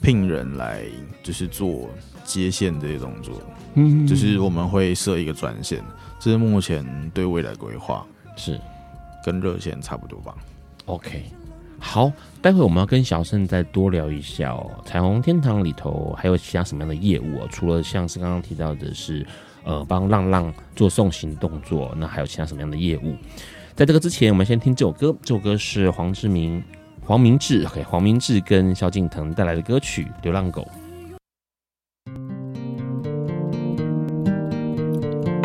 聘人来，就是做接线这些动作。嗯，就是我们会设一个专线，这是目前对未来规划，是跟热线差不多吧。OK，好，待会我们要跟小盛再多聊一下哦。彩虹天堂里头还有其他什么样的业务哦？除了像是刚刚提到的是呃帮浪浪做送行动作，那还有其他什么样的业务？在这个之前，我们先听这首歌，这首歌是黄志明、黄明志，OK，黄明志跟萧敬腾带来的歌曲《流浪狗》。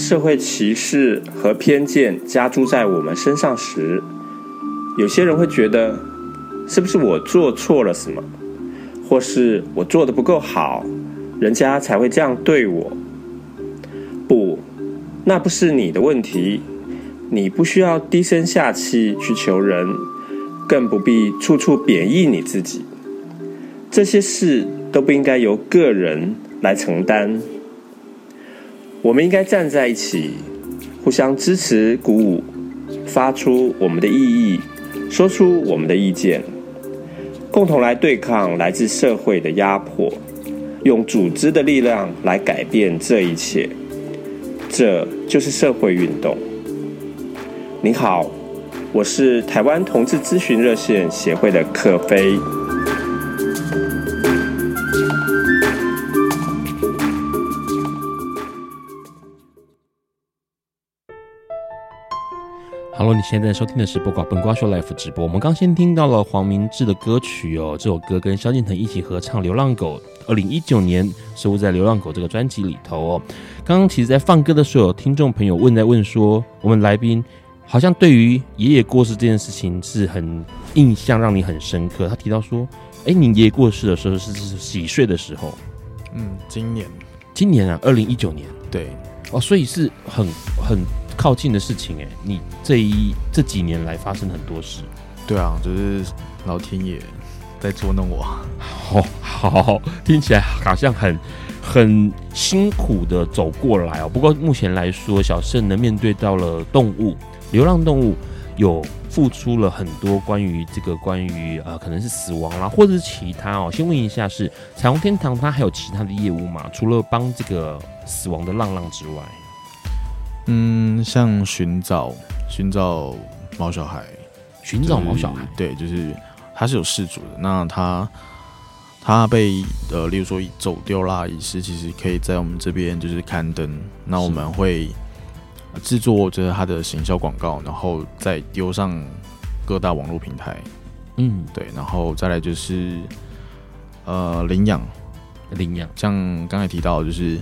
社会歧视和偏见加诸在我们身上时，有些人会觉得，是不是我做错了什么，或是我做得不够好，人家才会这样对我？不，那不是你的问题，你不需要低声下气去求人，更不必处处贬抑你自己。这些事都不应该由个人来承担。我们应该站在一起，互相支持、鼓舞，发出我们的异议，说出我们的意见，共同来对抗来自社会的压迫，用组织的力量来改变这一切。这就是社会运动。您好，我是台湾同志咨询热线协会的可飞。Hello，你现在收听的是《播瓜本瓜说》Life 直播。我们刚先听到了黄明志的歌曲哦，这首歌跟萧敬腾一起合唱《流浪狗》，二零一九年收录在《流浪狗》这个专辑里头哦。刚刚其实，在放歌的时候，有听众朋友问在问说，我们来宾好像对于爷爷过世这件事情是很印象，让你很深刻。他提到说，哎，你爷爷过世的时候是是几岁的时候？嗯，今年，今年啊，二零一九年。对，哦，所以是很很。靠近的事情哎，你这一这几年来发生很多事，对啊，就是老天爷在捉弄我。哦，好，听起来好像很很辛苦的走过来哦。不过目前来说，小盛呢面对到了动物，流浪动物有付出了很多关于这个关于呃可能是死亡啦，或者是其他哦。先问一下，是彩虹天堂它还有其他的业务吗？除了帮这个死亡的浪浪之外？嗯，像寻找寻找毛小孩，寻找毛小孩，对，就是他是有事主的。那他他被呃，例如说走丢啦，遗失，其实可以在我们这边就是刊登。那我们会制作就是他的行销广告，然后再丢上各大网络平台。嗯，对，然后再来就是呃领养领养，像刚才提到就是。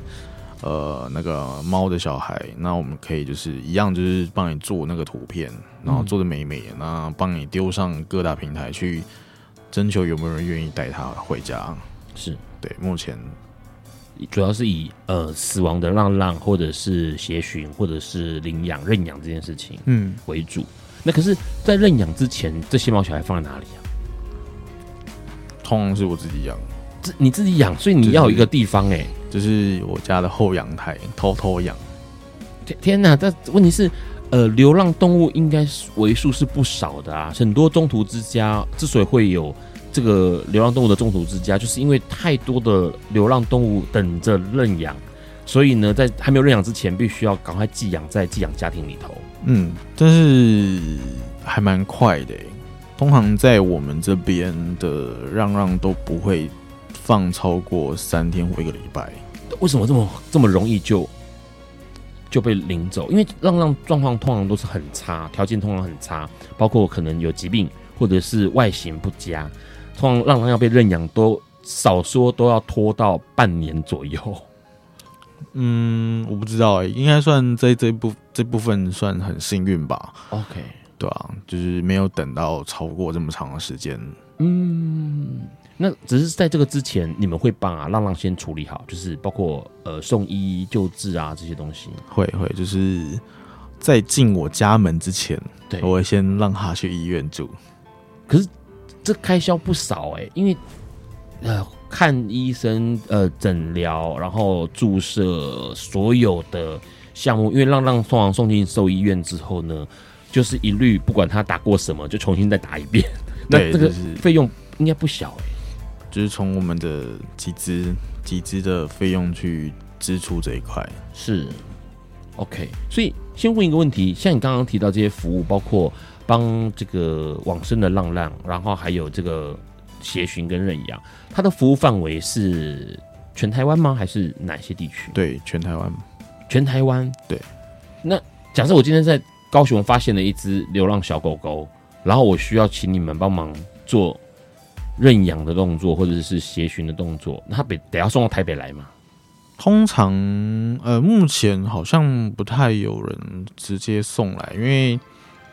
呃，那个猫的小孩，那我们可以就是一样，就是帮你做那个图片，然后做的美美，那帮你丢上各大平台去征求有没有人愿意带它回家。是对，目前主要是以呃死亡的浪浪，或者是协寻，或者是领养、认养这件事情嗯为主。嗯、那可是，在认养之前，这些猫小孩放在哪里啊？通常是我自己养，自你自己养，所以你要有一个地方哎、欸。就是我家的后阳台，偷偷养。天天哪！这问题是，呃，流浪动物应该为数是不少的啊。很多中途之家之所以会有这个流浪动物的中途之家，就是因为太多的流浪动物等着认养，所以呢，在还没有认养之前，必须要赶快寄养在寄养家庭里头。嗯，但是还蛮快的。通常在我们这边的让让都不会。放超过三天或一个礼拜，为什么这么这么容易就就被领走？因为浪浪状况通常都是很差，条件通常很差，包括可能有疾病或者是外形不佳，通常浪浪要被认养都少说都要拖到半年左右。嗯，我不知道哎、欸，应该算这这部这部分算很幸运吧。OK，对啊，就是没有等到超过这么长的时间。嗯。那只是在这个之前，你们会把浪浪先处理好，就是包括呃送医救治啊这些东西。会会，就是在进我家门之前，对，我会先让他去医院住。可是这开销不少哎、欸，因为呃看医生、呃诊疗，然后注射所有的项目，因为浪浪通常送进兽医院之后呢，就是一律不管他打过什么，就重新再打一遍。那这个费用应该不小哎、欸，就是从我们的集资集资的费用去支出这一块是 OK。所以先问一个问题，像你刚刚提到这些服务，包括帮这个往生的浪浪，然后还有这个。协寻跟认养，它的服务范围是全台湾吗？还是哪些地区？对，全台湾，全台湾。对，那假设我今天在高雄发现了一只流浪小狗狗，然后我需要请你们帮忙做认养的动作，或者是协寻的动作，那他得得要送到台北来吗？通常，呃，目前好像不太有人直接送来，因为。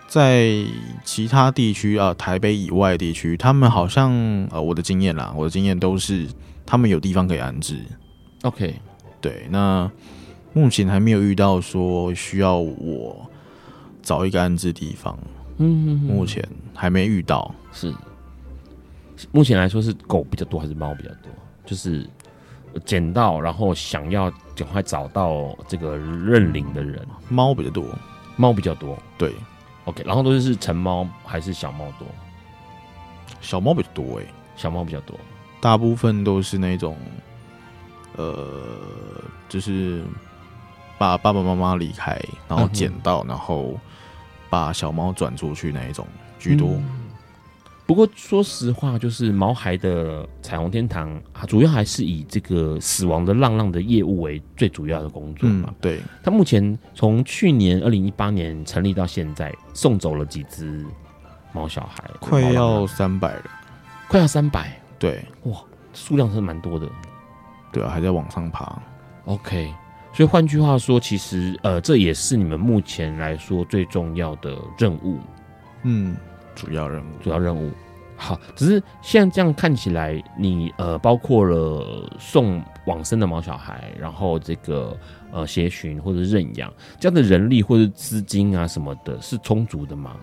在其他地区啊，台北以外地区，他们好像呃，我的经验啦，我的经验都是他们有地方可以安置。OK，对，那目前还没有遇到说需要我找一个安置地方。嗯，目前还没遇到。是，目前来说是狗比较多还是猫比较多？就是捡到然后想要赶快找到这个认领的人，猫比较多，猫比较多，对。OK，然后都是成猫还是小猫多？小猫比较多哎、欸，小猫比较多，大部分都是那种，呃，就是把爸爸妈妈离开，然后捡到，嗯、然后把小猫转出去那一种居多。嗯不过说实话，就是毛孩的彩虹天堂啊，主要还是以这个死亡的浪浪的业务为最主要的工作嘛。嗯、对，他目前从去年二零一八年成立到现在，送走了几只毛小孩，快要三百了，快要三百。对，哇，数量是蛮多的。对啊，还在往上爬。OK，所以换句话说，其实呃，这也是你们目前来说最重要的任务。嗯。主要任务，主要任务，好，只是现在这样看起来，你呃，包括了送往生的毛小孩，然后这个呃，协寻或者认养这样的人力或者资金啊什么的，是充足的吗？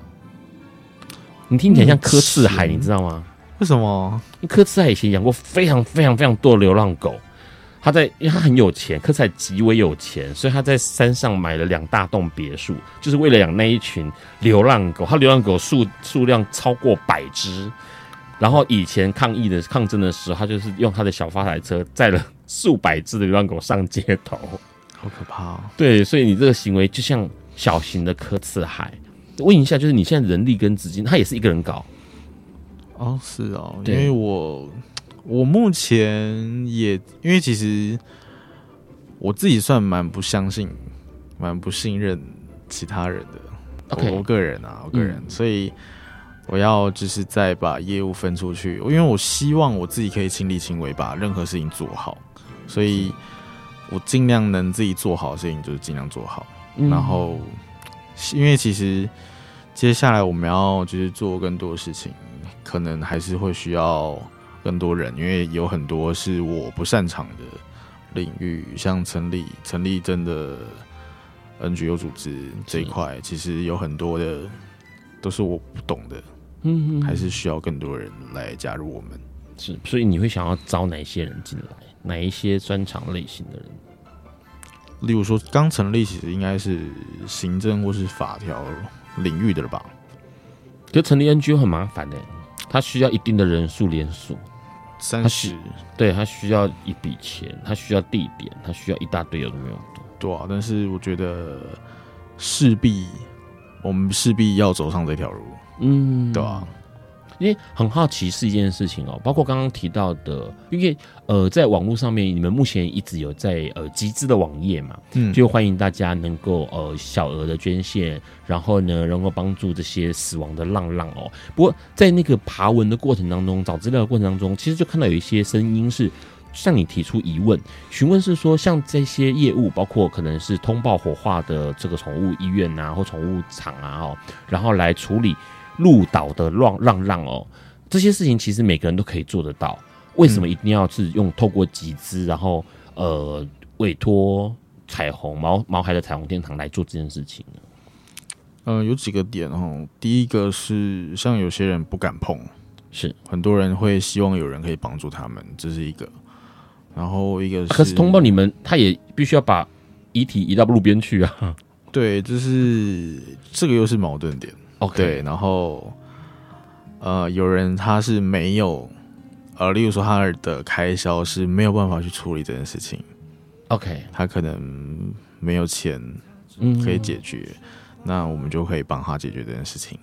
你听起来像柯次海，你知道吗？为什么？因为柯次海以前养过非常非常非常多的流浪狗。他在，因为他很有钱，柯次海极为有钱，所以他在山上买了两大栋别墅，就是为了养那一群流浪狗。他流浪狗数数量超过百只，然后以前抗议的抗争的时候，他就是用他的小发财车载了数百只的流浪狗上街头，好可怕哦。对，所以你这个行为就像小型的柯次海。问一下，就是你现在人力跟资金，他也是一个人搞？哦，是哦，因为我。我目前也因为其实我自己算蛮不相信、蛮不信任其他人的。Okay. 我，我个人啊，我个人，嗯、所以我要就是再把业务分出去，因为我希望我自己可以亲力亲为把任何事情做好，所以我尽量能自己做好的事情就是尽量做好。嗯、然后，因为其实接下来我们要就是做更多的事情，可能还是会需要。更多人，因为有很多是我不擅长的领域，像成立成立真的 NGO 组织这一块，其实有很多的都是我不懂的，嗯哼，还是需要更多人来加入我们。是，所以你会想要招哪些人进来？哪一些专长类型的人？例如说，刚成立其实应该是行政或是法条领域的了吧？就成立 NGO 很麻烦的，它需要一定的人数连锁。三十，对，他需要一笔钱，他需要地点，他需要一大堆有的没有的。对啊，但是我觉得势必我们势必要走上这条路，嗯，对啊。因为很好奇是一件事情哦，包括刚刚提到的，因为呃，在网络上面，你们目前一直有在呃集资的网页嘛，嗯，就欢迎大家能够呃小额的捐献，然后呢，能够帮助这些死亡的浪浪哦。不过在那个爬文的过程当中，找资料的过程当中，其实就看到有一些声音是向你提出疑问，询问是说，像这些业务，包括可能是通报火化的这个宠物医院啊，或宠物厂啊，哦，然后来处理。鹿岛的浪浪浪哦，这些事情其实每个人都可以做得到。为什么一定要是用透过集资，然后呃委托彩虹毛毛孩的彩虹天堂来做这件事情呢？嗯、呃，有几个点哦。第一个是像有些人不敢碰，是很多人会希望有人可以帮助他们，这是一个。然后一个是，可是通报你们，他也必须要把遗体移到路边去啊。对，就是这个又是矛盾点。OK，对，然后呃，有人他是没有，呃，例如说他的开销是没有办法去处理这件事情。OK，他可能没有钱，可以解决，嗯、那我们就可以帮他解决这件事情。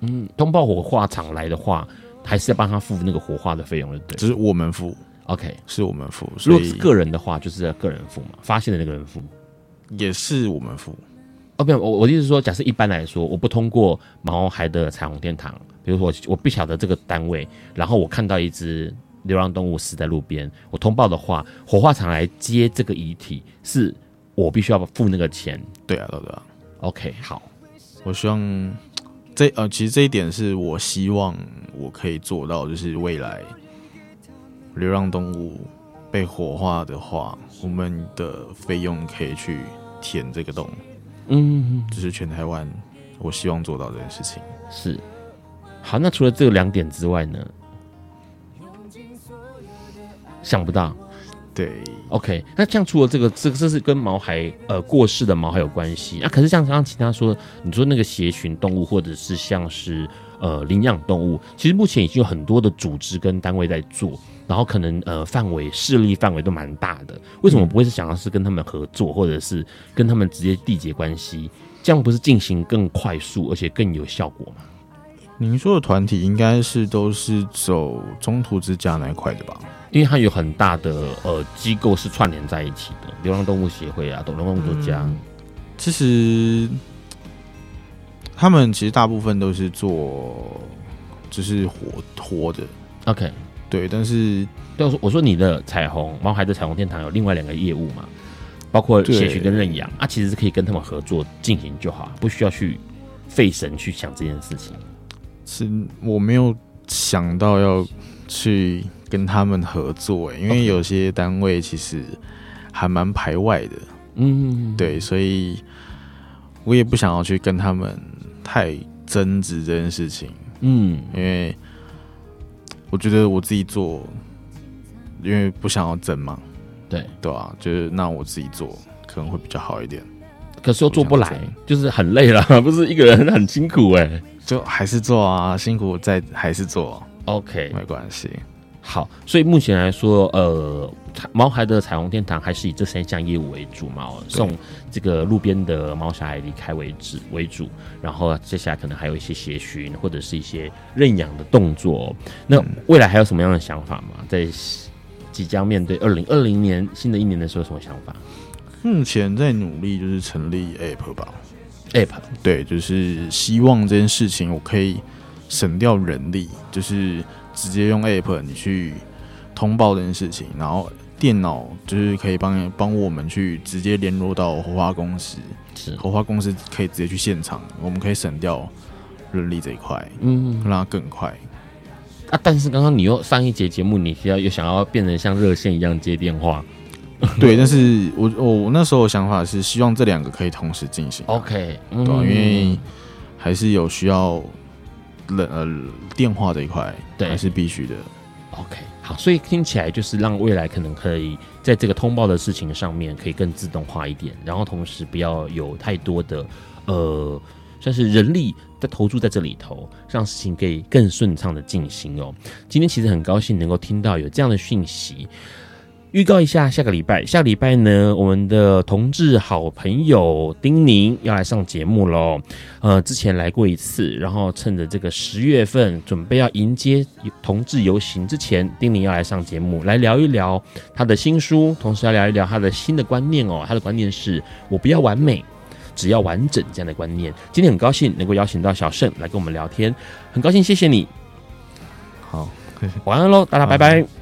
嗯，通报火化场来的话，还是要帮他付那个火化的费用的，对，只是我们付。OK，是我们付。如果是个人的话，就是要个人付嘛，发现的那个人付，也是我们付。哦，没有，我我的意思是说，假设一般来说，我不通过毛孩的彩虹天堂，比如说我我不晓得这个单位，然后我看到一只流浪动物死在路边，我通报的话，火化场来接这个遗体，是我必须要付那个钱。对啊，对啊。对啊 OK，好，我希望这呃，其实这一点是我希望我可以做到，就是未来。流浪动物被火化的话，我们的费用可以去填这个洞。嗯，这是全台湾我希望做到这件事情。是，好，那除了这两点之外呢？想不到。对，OK，那像除了这个，这个这是跟毛孩呃过世的毛孩有关系。那、啊、可是像刚刚其他说，你说那个协寻动物，或者是像是呃领养动物，其实目前已经有很多的组织跟单位在做。然后可能呃范围势力范围都蛮大的，为什么不会是想要是跟他们合作，或者是跟他们直接缔结关系？这样不是进行更快速而且更有效果吗？您说的团体应该是都是走中途之家那一块的吧？因为它有很大的呃机构是串联在一起的，流浪动物协会啊，流浪动物之家。嗯，其实他们其实大部分都是做就是活活的，OK。对，但是，但是我说你的彩虹毛孩的彩虹天堂有另外两个业务嘛，包括协寻跟认养啊，其实是可以跟他们合作进行就好，不需要去费神去想这件事情。是我没有想到要去跟他们合作，因为有些单位其实还蛮排外的，嗯，对，所以我也不想要去跟他们太争执这件事情，嗯，因为。我觉得我自己做，因为不想要争嘛，对。对啊，就是那我自己做可能会比较好一点。可是又做不来，就是很累了，不是一个人很辛苦哎、欸，就还是做啊，辛苦再还是做，OK，没关系。好，所以目前来说，呃，毛孩的彩虹天堂还是以这三项业务为主嘛，送这个路边的毛小孩离开为止为主，然后接下来可能还有一些协寻或者是一些认养的动作。那未来还有什么样的想法吗？在即将面对二零二零年新的一年的时候，有什么想法？目前在努力就是成立 App 吧，App 对，就是希望这件事情我可以省掉人力，就是。直接用 App 你去通报这件事情，然后电脑就是可以帮帮我们去直接联络到火花公司，是火花公司可以直接去现场，我们可以省掉人力这一块，嗯，让它更快。啊，但是刚刚你又上一节节目，你需要又想要变成像热线一样接电话，对，但是我我那时候的想法是希望这两个可以同时进行，OK，对，因为还是有需要。呃，电话这一块对还是必须的。OK，好，所以听起来就是让未来可能可以在这个通报的事情上面可以更自动化一点，然后同时不要有太多的呃，算是人力在投注在这里头，让事情可以更顺畅的进行哦。今天其实很高兴能够听到有这样的讯息。预告一下，下个礼拜，下个礼拜呢，我们的同志好朋友丁宁要来上节目喽。呃，之前来过一次，然后趁着这个十月份准备要迎接同志游行之前，丁宁要来上节目，来聊一聊他的新书，同时要聊一聊他的新的观念哦。他的观念是我不要完美，只要完整这样的观念。今天很高兴能够邀请到小盛来跟我们聊天，很高兴，谢谢你。好，晚安喽，大家拜拜。